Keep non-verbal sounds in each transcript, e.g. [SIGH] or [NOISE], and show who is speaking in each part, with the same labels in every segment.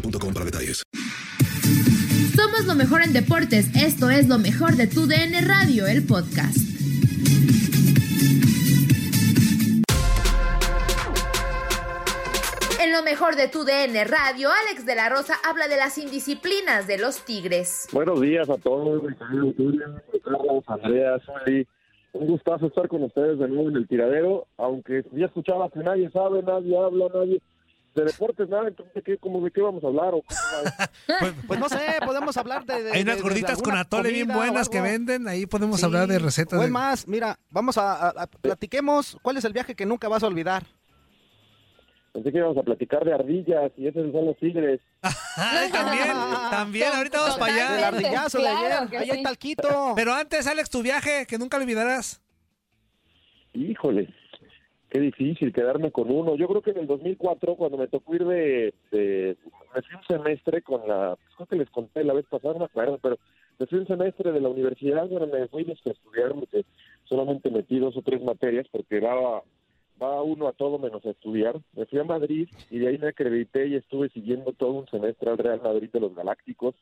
Speaker 1: boostmobile.com para detalles.
Speaker 2: Somos lo mejor en deportes. Esto es lo mejor de tu DN Radio, el podcast. En lo mejor de tu DN Radio, Alex de la Rosa habla de las indisciplinas de los Tigres.
Speaker 3: Buenos días a todos, mi querido Tulio, Carlos, Andrea, Zuli. Un gustazo estar con ustedes de nuevo en el tiradero, aunque ya escuchaba que nadie sabe, nadie habla, nadie de deportes, nada, entonces ¿de qué, como de qué vamos a hablar? ¿O cómo? [LAUGHS]
Speaker 4: Pues, pues no sé, podemos hablar de. de-
Speaker 5: Hay unas
Speaker 4: de-
Speaker 5: gorditas con atole bien buenas que venden, ahí podemos
Speaker 4: Sí,
Speaker 5: hablar de recetas.
Speaker 4: O más, mira, vamos a, a- a- platiquemos cuál es el viaje que nunca vas a olvidar.
Speaker 3: Pensé que íbamos a platicar de ardillas y esos son los tigres. [LAUGHS]
Speaker 5: Ay, también, también, ahorita vamos para
Speaker 4: El
Speaker 5: allá.
Speaker 4: ardillazo de ayer. Ahí hay
Speaker 2: sí.
Speaker 4: talquito.
Speaker 5: Pero antes, Alex, tu viaje, que nunca olvidarás.
Speaker 3: Híjole, qué difícil quedarme con uno. Yo creo que en el 2004, cuando me tocó ir de... me fui un semestre con la... pues, Creo que les conté la vez pasada, no me pero me fui un semestre de la universidad, bueno, me fui a estudiar, porque solamente metí dos o tres materias, porque daba va uno a todo menos a estudiar. Me fui a Madrid y de ahí me acredité y estuve siguiendo todo un semestre al Real Madrid de los Galácticos,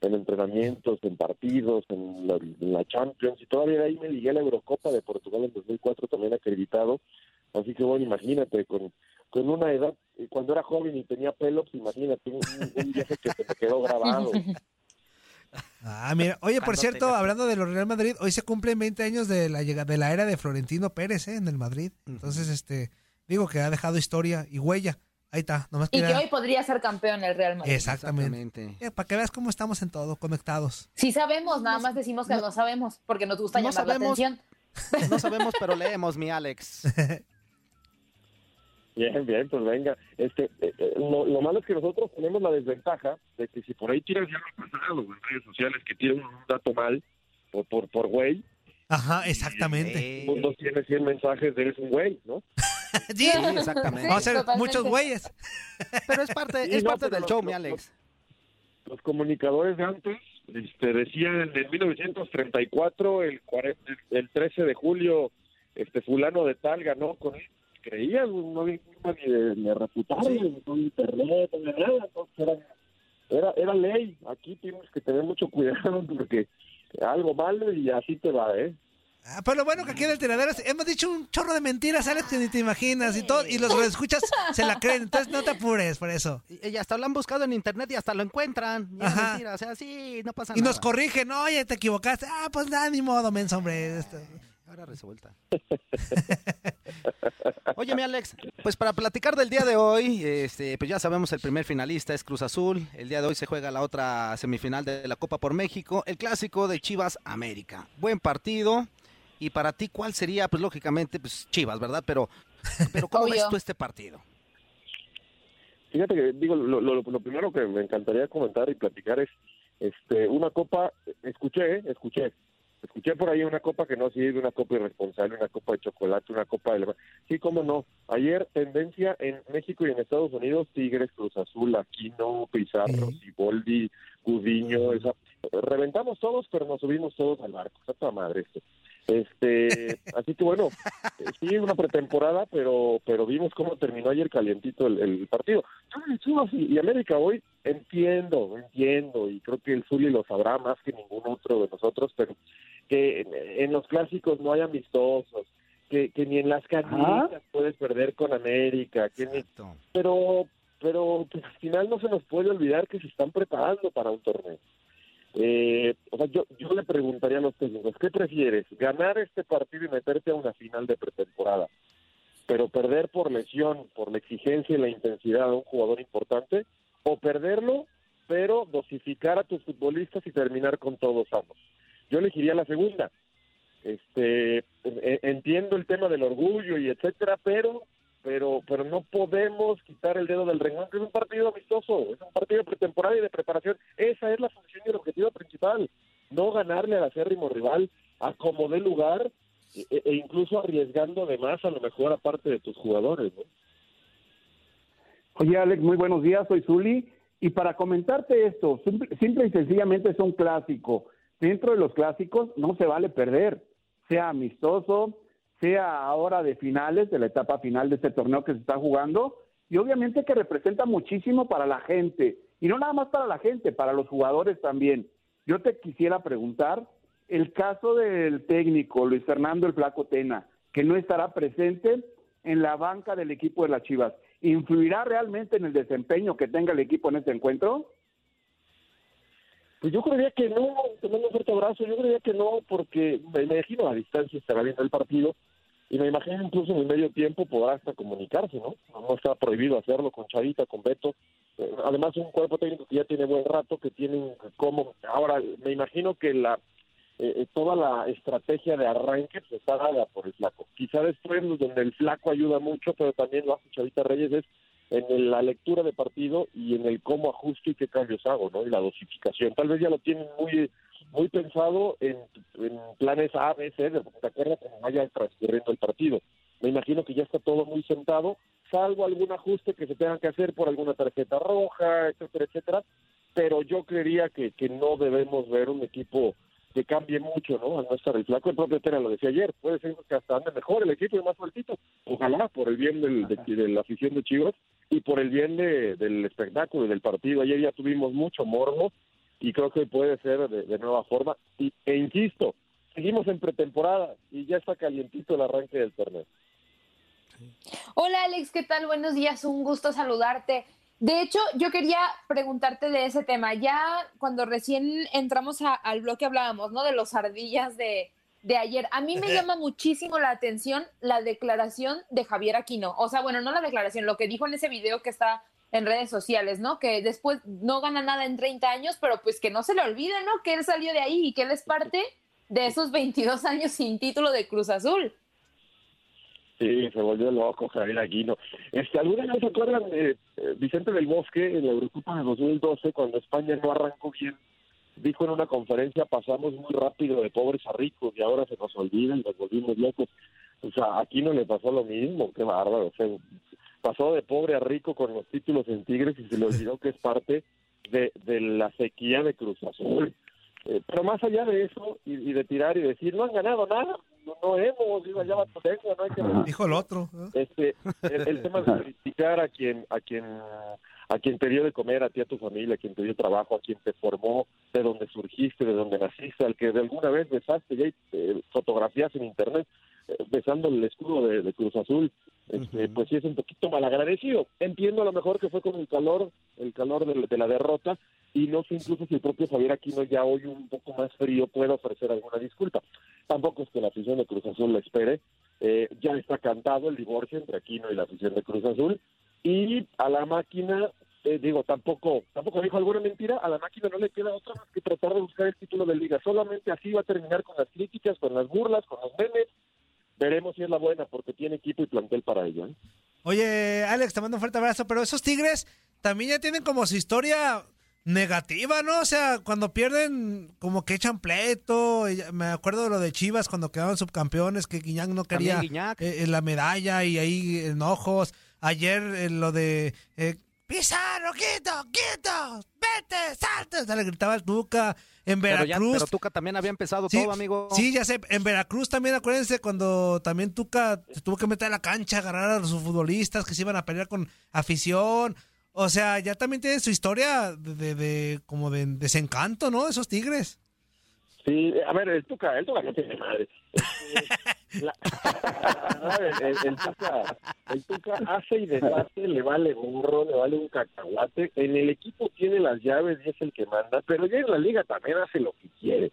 Speaker 3: en entrenamientos, en partidos, en la, en la Champions, y todavía de ahí me ligué a la Eurocopa de Portugal en 2004 también acreditado. Así que bueno, imagínate, con, con una edad, eh, cuando era joven y tenía pelo, pues imagínate un, un viaje que se me quedó [LAUGHS] grabado.
Speaker 5: Ah, mira. Oye, por cierto, hablando de los Real Madrid, hoy se cumplen 20 años de la llegada de la era de Florentino Pérez, ¿eh? En el Madrid. Entonces, este, digo que ha dejado historia y huella. Ahí está, nomás
Speaker 2: Y que hoy podría ser campeón el Real Madrid.
Speaker 5: Exactamente. Eh, para que veas cómo estamos en todo, conectados.
Speaker 2: Sí sabemos, nada más decimos que no, sabemos, porque nos gusta
Speaker 4: No
Speaker 2: llamar la atención.
Speaker 4: No [LAUGHS] sabemos, pero leemos, mi Alex. [LAUGHS]
Speaker 3: Bien, bien, pues venga. Este, eh, eh, lo, lo malo es que nosotros tenemos la desventaja de que si por ahí tiras ya lo pasado en redes sociales que tiran un dato mal por por por güey,
Speaker 5: Ajá, exactamente.
Speaker 3: todo el mundo tiene 100 mensajes de eres un güey, ¿no? [LAUGHS]
Speaker 5: Sí,
Speaker 4: Sí, exactamente.
Speaker 5: Vamos a ser muchos güeyes.
Speaker 4: Pero es parte,
Speaker 3: Sí,
Speaker 4: es
Speaker 3: no,
Speaker 4: parte del
Speaker 3: los-
Speaker 4: show, mi Alex.
Speaker 3: Los comunicadores de antes este, decían en 1934, el, cuare- el, el 13 de julio, este fulano de tal ganó con él. Creían, no había forma ni de, ni de con internet, ni nada. Entonces era, era, era ley. Aquí tienes que tener mucho [LAUGHS] cuidado porque algo malo y así te va, ¿eh?
Speaker 5: Ah, pero lo bueno que aquí en el tiradero es- hemos dicho un chorro de mentiras, Alex, que ni te imaginas y todo, y los que escuchas se la creen, entonces no te apures por eso.
Speaker 4: Y, y hasta lo han buscado en internet y hasta lo encuentran. Y es
Speaker 5: Ajá.
Speaker 4: mentira, o sea, sí, no pasa
Speaker 5: Y
Speaker 4: nada.
Speaker 5: nos corrigen, oye, te equivocaste. Ah, pues nada, ni modo, menso, hombre. Esto-
Speaker 4: Cara resuelta. [LAUGHS] Oye, mi Alex, pues para platicar del día de hoy, este, pues ya sabemos el primer finalista es Cruz Azul. El día de hoy se juega la otra semifinal de la Copa por México, el clásico de Chivas América. Buen partido. Y para ti, ¿cuál sería? Pues lógicamente, pues Chivas, ¿verdad? Pero, pero ¿cómo ves tú este partido?
Speaker 3: Fíjate que digo lo, lo, lo primero que me encantaría comentar y platicar es este una copa. Escuché, eh, escuché Escuché por ahí una copa que no sirve, una copa irresponsable, una copa de chocolate, una copa de... Sí, cómo no. Ayer tendencia en México y en Estados Unidos, Tigres, Cruz Azul, Aquino, Pizarro, Siboldi, Gudiño, esa... Reventamos todos, pero nos subimos todos al barco. Exacto, madre esto. Este, así que bueno, sí, una pretemporada, pero pero vimos cómo terminó ayer calientito el, partido. Y, y, América hoy entiendo, entiendo, y creo que el Zuli lo sabrá más que ningún otro de nosotros, pero que en, los clásicos no hay amistosos, que, que ni en las canillas puedes perder con América, que pero pero pues, al final no se nos puede olvidar que se están preparando para un torneo. Eh, o sea, yo, yo le preguntaría a los técnicos, ¿qué prefieres? ¿Ganar este partido y meterte a una final de pretemporada? Pero perder por lesión, por la exigencia y la intensidad de un jugador importante, o perderlo, pero dosificar a tus futbolistas y terminar con todos ambos. Yo elegiría la segunda. Este, entiendo el tema del orgullo y etcétera, pero pero pero no podemos quitar el dedo del renglón, que es un partido amistoso, es un partido de pretemporada y de preparación. Esa es la función el objetivo principal, no ganarle al acérrimo rival a como dé lugar e, e, incluso arriesgando de más a lo mejor aparte de tus jugadores.
Speaker 6: Oye, Alex, muy buenos días, soy Zuli. Y para comentarte esto, simple y sencillamente es un clásico. Dentro de los clásicos no se vale perder, sea amistoso, sea ahora de finales, de la etapa final de este torneo que se está jugando, y obviamente que representa muchísimo para la gente, y no nada más para la gente, para los jugadores también. Yo te quisiera preguntar, el caso del técnico Luis Fernando el Flaco Tena, que no estará presente en la banca del equipo de las Chivas, ¿influirá realmente en el desempeño que tenga el equipo en este encuentro?
Speaker 3: Pues yo creería que no, te mando un fuerte abrazo, yo creería que no, porque me imagino a distancia estará viendo el partido, y me imagino incluso en el medio tiempo podrá hasta comunicarse, ¿no? No está prohibido hacerlo con Chavita, con Beto. Eh, además, un cuerpo técnico que ya tiene buen rato, que tiene como. Ahora, me imagino que la eh, eh, toda la estrategia de arranque pues, está dada por el flaco. Quizá después, donde el flaco ayuda mucho, pero también lo hace Chavita Reyes, es en la lectura de partido y en el cómo ajusto y qué cambios hago, ¿no? Y la dosificación. Tal vez ya lo tienen muy muy pensado en, planes A, B, C, de acuerdas cómo vaya transcurriendo el partido. Me imagino que ya está todo muy sentado, salvo algún ajuste que se tenga que hacer por alguna tarjeta roja, etcétera, etcétera. Pero yo creería que, que no debemos ver un equipo que cambie mucho, ¿no? Al no estar el flaco, el propio Tena lo decía ayer, puede ser que hasta ande mejor el equipo y más sueltito. Ojalá, por el bien del, de, la afición de Chivas y por el bien de, del espectáculo y del partido. Ayer ya tuvimos mucho morbo, y creo que puede ser de, nueva forma. Y, e insisto, seguimos en pretemporada y ya está calientito el arranque del torneo.
Speaker 7: Hola Alex, ¿qué tal? Buenos días, un gusto saludarte. De hecho, yo quería preguntarte de ese tema. Ya cuando recién entramos al bloque hablábamos, ¿no? De los ardillas de, de ayer. A mí me llama muchísimo la atención la declaración de Javier Aquino. O sea, bueno, no la declaración, lo que dijo en ese video que está en redes sociales, ¿no? Que después no gana nada en 30 años, pero pues que no se le olvide, ¿no? Que él salió de ahí y que él es parte de esos 22 años sin título de Cruz Azul.
Speaker 3: Sí, se volvió loco Javier Aquino. Este, ¿Alguna vez se acuerdan de eh, Vicente del Bosque en la Eurocopa de 2012, cuando España no arrancó bien? Dijo en una conferencia, pasamos muy rápido de pobres a ricos y ahora se nos olvida y nos volvimos locos. O sea, aquí no le pasó lo mismo, qué bárbaro. O sea, pasó de pobre a rico con los títulos en Tigres y se le olvidó que es parte de, de la sequía de Cruz Azul. Eh, pero más allá de eso y, de tirar y decir, no han ganado nada, no, hemos, digo, ya va no hay que...
Speaker 5: Dijo el otro.
Speaker 3: Este, [LAUGHS] el, tema de criticar a quien, a quien a quien te dio de comer, a ti, a tu familia, a quien te dio trabajo, a quien te formó, de donde surgiste, de donde naciste, al que de alguna vez besaste y hay eh, fotografías en internet eh, besando el escudo de, Cruz Azul, este, pues sí es un poquito malagradecido. Entiendo a lo mejor que fue con el calor, el calor de, la derrota, y no sé incluso si el propio Javier Aquino ya hoy un poco más frío puede ofrecer alguna disculpa. Tampoco es que la afición de Cruz Azul lo espere, eh, ya está cantado el divorcio entre Aquino y la afición de Cruz Azul y a la máquina eh, digo, tampoco tampoco dijo alguna mentira, a la máquina no le queda otra más que tratar de buscar el título de liga. Solamente así va a terminar con las críticas, con las burlas, con los memes. Veremos si es la buena, porque tiene equipo y plantel para ello. ¿eh?
Speaker 5: Oye, Alex, te mando un fuerte abrazo, pero esos Tigres también ya tienen como su historia negativa, ¿no? O sea, cuando pierden, como que echan pleito. Me acuerdo de lo de Chivas cuando quedaban subcampeones, que Guiñac no quería eh, la medalla y ahí enojos. Ayer eh, lo de eh, Pizarro, quito, quito, vete, salte. le gritaba el Tuca. En Veracruz.
Speaker 4: Pero, Tuca también había empezado todo, amigo.
Speaker 5: Sí, ya sé. En Veracruz también, acuérdense, cuando también Tuca se tuvo que meter a la cancha, agarrar a los futbolistas que se iban a pelear con afición. O sea, ya también tiene su historia de, de, como de desencanto, ¿no? Esos tigres.
Speaker 3: Sí, a ver, el Tuca, el Tuca no tiene madre. [LAUGHS] el, tuca, el, Tuca, hace y deshace, le vale burro, le vale un cacahuate. En el equipo tiene las llaves y es el que manda, pero ya en la liga también hace lo que quiere.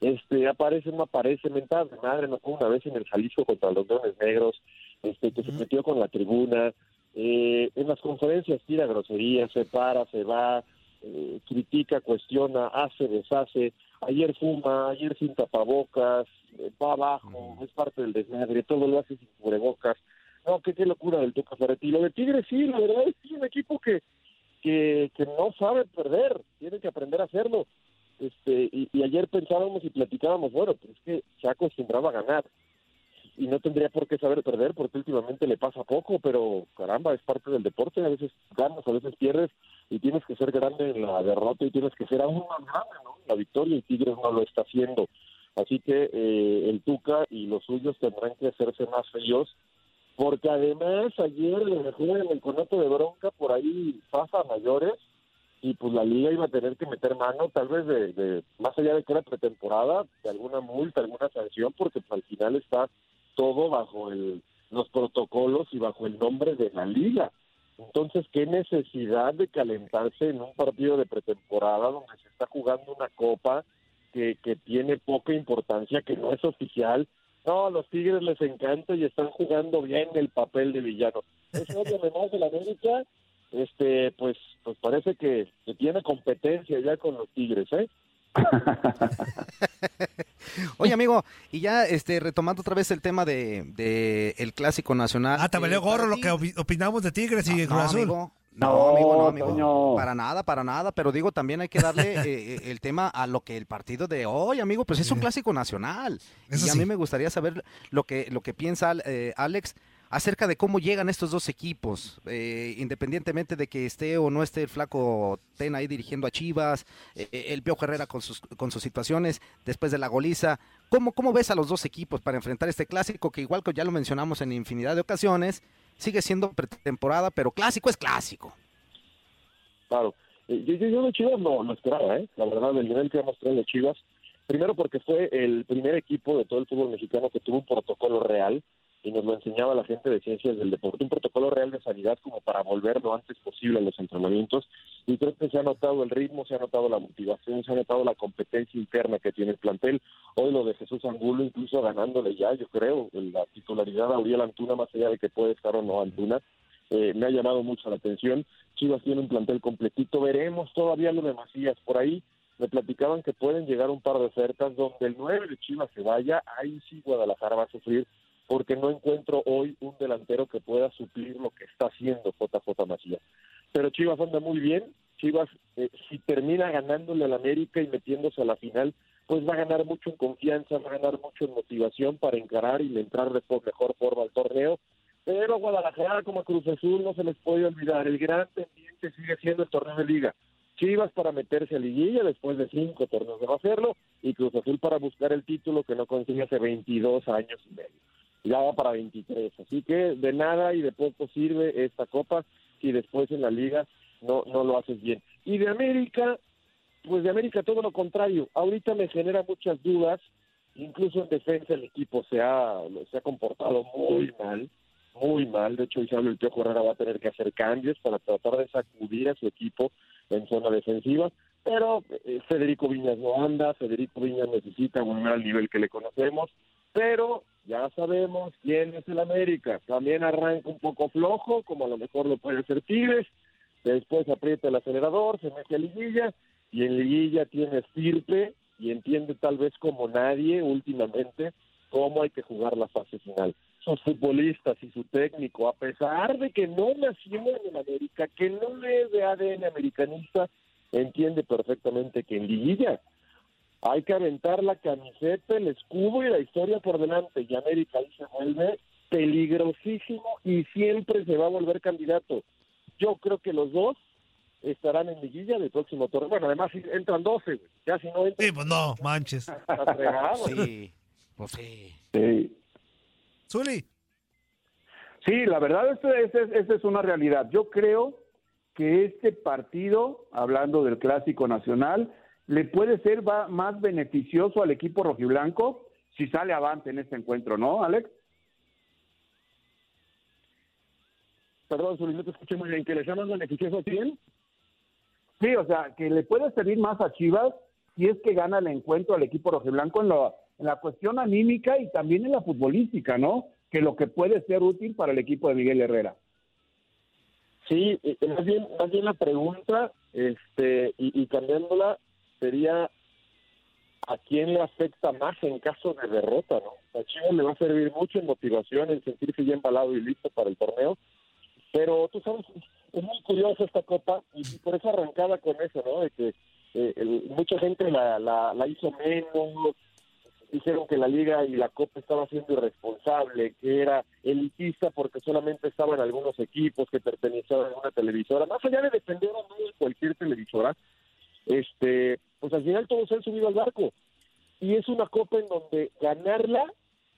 Speaker 3: Este, aparece, no aparece, mentada de madre, no fue una vez en el Jalisco contra los Leones Negros, este, que se metió con la tribuna, eh, en las conferencias tira groserías, se para, se va, eh, critica, cuestiona, hace, deshace. Ayer fuma, ayer sin tapabocas, eh, va abajo, es parte del desmadre, todo lo hace sin cubrebocas. No, qué, qué locura del Tuca Ferretti. Lo de Tigre sí, la verdad es que es un equipo que, que, que no sabe perder, tiene que aprender a hacerlo. Este, y, y ayer pensábamos y platicábamos, bueno, pues es que se acostumbraba a ganar y no tendría por qué saber perder porque últimamente le pasa poco, pero caramba, es parte del deporte, a veces ganas, a veces pierdes y tienes que ser grande en la derrota y tienes que ser aún más grande, ¿no? La victoria y Tigres no lo está haciendo. Así que eh, el Tuca y los suyos tendrán que hacerse más feos porque además ayer le dejó en el conato de bronca por ahí pasa mayores y pues la liga iba a tener que meter mano tal vez de, de más allá de que era pretemporada de alguna multa alguna sanción porque pues, al final está todo bajo el, los protocolos y bajo el nombre de la liga. Entonces, ¿qué necesidad de calentarse en un partido de pretemporada donde se está jugando una copa que, que tiene poca importancia, que no es oficial? No, a los Tigres les encanta y están jugando bien el papel de villano. Eso además de la América, este, pues, pues parece que, que tiene competencia ya con los Tigres, ¿eh? [LAUGHS]
Speaker 4: Oye, amigo, y ya este retomando otra vez el tema de, el clásico nacional.
Speaker 5: Ah, te valió gorro lo que opinamos de Tigres y Cruz Azul.
Speaker 4: No, amigo, no, amigo. Para nada, para nada. Pero digo, también hay que darle [LAUGHS] eh, eh, el tema a lo que el partido de hoy, amigo, pues es un clásico nacional. y a mí me gustaría saber lo que, lo que piensa eh, Alex acerca de cómo llegan estos dos equipos, eh, independientemente de que esté o no esté el flaco Ten ahí dirigiendo a Chivas, eh, eh, el Pio Herrera con sus, con sus situaciones después de la goliza. ¿Cómo, ¿Cómo ves a los dos equipos para enfrentar este clásico que igual que ya lo mencionamos en infinidad de ocasiones, sigue siendo pretemporada, pero clásico es clásico?
Speaker 3: Claro. Yo, yo, de Chivas no, no esperaba, ¿eh? La verdad, el nivel que ha mostrado de Chivas, primero porque fue el primer equipo de todo el fútbol mexicano que tuvo un protocolo real y nos lo enseñaba la gente de ciencias del deporte, un protocolo real de sanidad como para volver lo antes posible a los entrenamientos y creo que se ha notado el ritmo, se ha notado la motivación, se ha notado la competencia interna que tiene el plantel. Hoy lo de Jesús Angulo incluso ganándole ya, yo creo, la titularidad a Uriel Antuna, más allá de que puede estar o no Antuna, eh, me ha llamado mucho la atención. Chivas tiene un plantel completito, veremos todavía lo de Macías por ahí. Me platicaban que pueden llegar un par de ofertas donde el 9 de Chivas se vaya, ahí sí Guadalajara va a sufrir porque no encuentro hoy un delantero que pueda suplir lo que está haciendo JJ Macías. Pero Chivas anda muy bien, Chivas eh, si termina ganándole al América y metiéndose a la final, pues va a ganar mucho en confianza, va a ganar mucho en motivación para encarar y entrar de mejor forma al torneo. Pero Guadalajara como Cruz Azul no se les puede olvidar, el gran pendiente sigue siendo el torneo de liga. Chivas para meterse a liguilla después de cinco torneos de hacerlo y Cruz Azul para buscar el título que no consigue hace 22 años y medio ya va para 23. Así que de nada y de poco sirve esta copa si después en la liga no, no lo haces bien. Y de América, pues de América todo lo contrario. Ahorita me genera muchas dudas, incluso en defensa el equipo se ha, se ha comportado muy mal, muy mal. De hecho, Isabel el Piojo Herrera va a tener que hacer cambios para tratar de sacudir a su equipo en zona defensiva. pero eh, Federico Viñas no anda, Federico Viñas necesita volver al nivel que le conocemos, pero ya sabemos quién es el América. También arranca un poco flojo, como a lo mejor lo puede hacer Tigres, después aprieta el acelerador, se mete a liguilla, y en liguilla tiene estirpe y entiende tal vez como nadie últimamente cómo hay que jugar la fase final. Sus futbolistas y su técnico, a pesar de que no nació en América, que no es de ADN americanista, entiende perfectamente que en liguilla hay que aventar la camiseta, el escudo y la historia por delante. Y América ahí se vuelve peligrosísimo y siempre se va a volver candidato. Yo creo que los dos estarán en liguilla del próximo torneo. Bueno, además entran 12, Ya si no entran...
Speaker 5: Sí, pues no, manches. [LAUGHS]
Speaker 4: sí, pues sí.
Speaker 6: Sí.
Speaker 5: Zuli.
Speaker 6: Sí, la verdad, esa es una realidad. Yo creo que este partido, hablando del clásico nacional, le puede ser más beneficioso al equipo rojiblanco si sale avante en este encuentro, ¿no, Alex?
Speaker 3: Perdón, no te escuché muy bien. ¿Que le llaman beneficioso a quién?
Speaker 6: Sí, o sea, que le puede servir más a Chivas si es que gana el encuentro al equipo rojiblanco en, en la cuestión anímica y también en la futbolística, ¿no? Que lo que puede ser útil para el equipo de Miguel Herrera.
Speaker 3: Sí, más bien, más bien la pregunta, este, y, cambiándola, sería a quién le afecta más en caso de derrota, ¿no? A Chivas le va a servir mucho en motivación, en sentirse ya embalado y listo para el torneo, pero tú sabes, es muy curiosa esta copa y, por eso arrancada con eso, ¿no? De que eh, mucha gente la, la, la hizo menos, dijeron que la liga y la copa estaba siendo irresponsable, que era elitista porque solamente estaban algunos equipos que pertenecían a una televisora, más allá de defender a cualquier televisora, este, pues al final todos se han subido al barco. Y es una copa en donde ganarla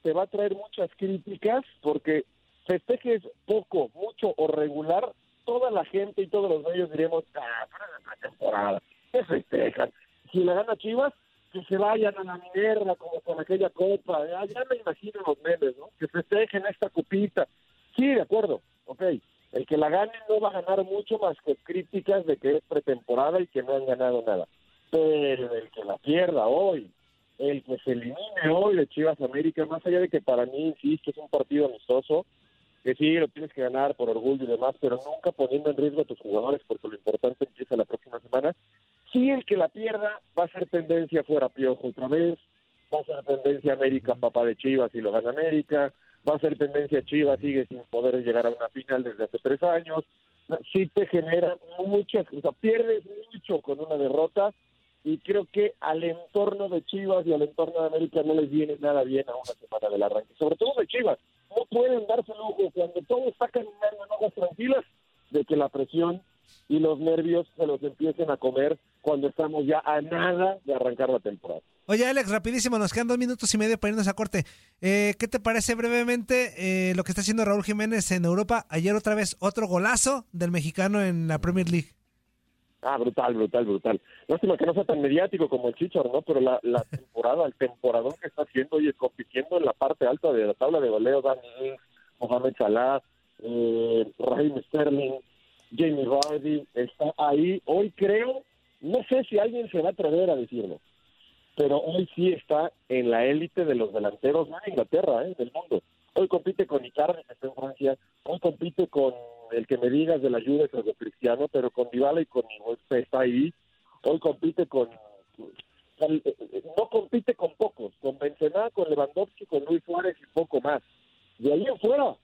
Speaker 3: te va a traer muchas críticas porque festejes poco, mucho o regular, toda la gente y todos los medios diremos, ah, la temporada, ¿qué festejan? Si la gana Chivas, que se vayan a la Minerva como con aquella copa, ya, me imagino los memes, ¿no? Que festejen esta copita. Sí, de acuerdo, ok. El que la gane no va a ganar mucho más que críticas de que es pretemporada y que no han ganado nada. Pero el que la pierda hoy, el que se elimine hoy de Chivas América, más allá de que para mí, insisto, es un partido amistoso, que sí, lo tienes que ganar por orgullo y demás, pero nunca poniendo en riesgo a tus jugadores, porque lo importante empieza la próxima semana. Si el que la pierda va a ser tendencia fuera Piojo otra vez, va a ser tendencia América, papá de Chivas y lo gana América, va a ser tendencia Chivas, sigue sin poder llegar a una final desde hace tres años. Sí te genera muchas, o sea, pierdes mucho con una derrota y creo que al entorno de Chivas y al entorno de América no les viene nada bien a una semana del arranque, sobre todo de Chivas. No pueden darse lujo cuando todo está caminando en aguas tranquilas de que la presión y los nervios se los empiecen a comer cuando estamos ya a nada de arrancar la temporada.
Speaker 5: Oye, Alex, rapidísimo, nos quedan dos minutos y medio para irnos a corte. Eh, ¿Qué te parece brevemente eh, lo que está haciendo Raúl Jiménez en Europa? Ayer otra vez otro golazo del mexicano en la Premier League.
Speaker 3: Ah, brutal, brutal, brutal. Lástima que no sea tan mediático como el Chichar, ¿no? Pero la, la [LAUGHS] temporada, el temporadón que está haciendo y compitiendo en la parte alta de la tabla de goleo, Dani, Mohamed Salah, eh, Raheem Sterling, Jamie Vardy, está ahí. Hoy creo, no sé si alguien se va a atrever a decirlo, pero hoy sí está en la élite de los delanteros de Inglaterra, ¿eh? del mundo. Hoy compite con Icardi, que está en Francia, hoy compite con el que me digas de la ayuda de Cristiano, pero con Dybala y con está ahí. Hoy compite con no compite con pocos, con Benzema, con Lewandowski, con Luis Suárez y poco más. De ahí afuera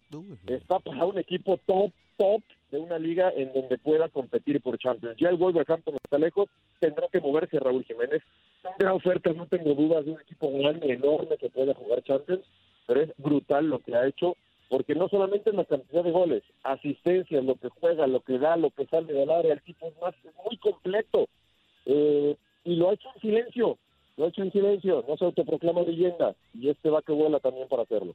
Speaker 3: está para un equipo top, top de una liga en donde pueda competir por Champions. Ya el Wolverhampton está lejos, tendrá que moverse Raúl Jiménez. Tendrá ofertas, no tengo dudas, de un equipo grande, enorme que pueda jugar Champions, pero es brutal lo que ha hecho, porque no solamente en la cantidad de goles, asistencias, lo que juega, lo que da, lo que sale del área, el tipo es más, muy completo. Eh, y lo ha hecho en silencio, lo ha hecho en silencio, no se autoproclama leyenda, y este va que vuela también para hacerlo.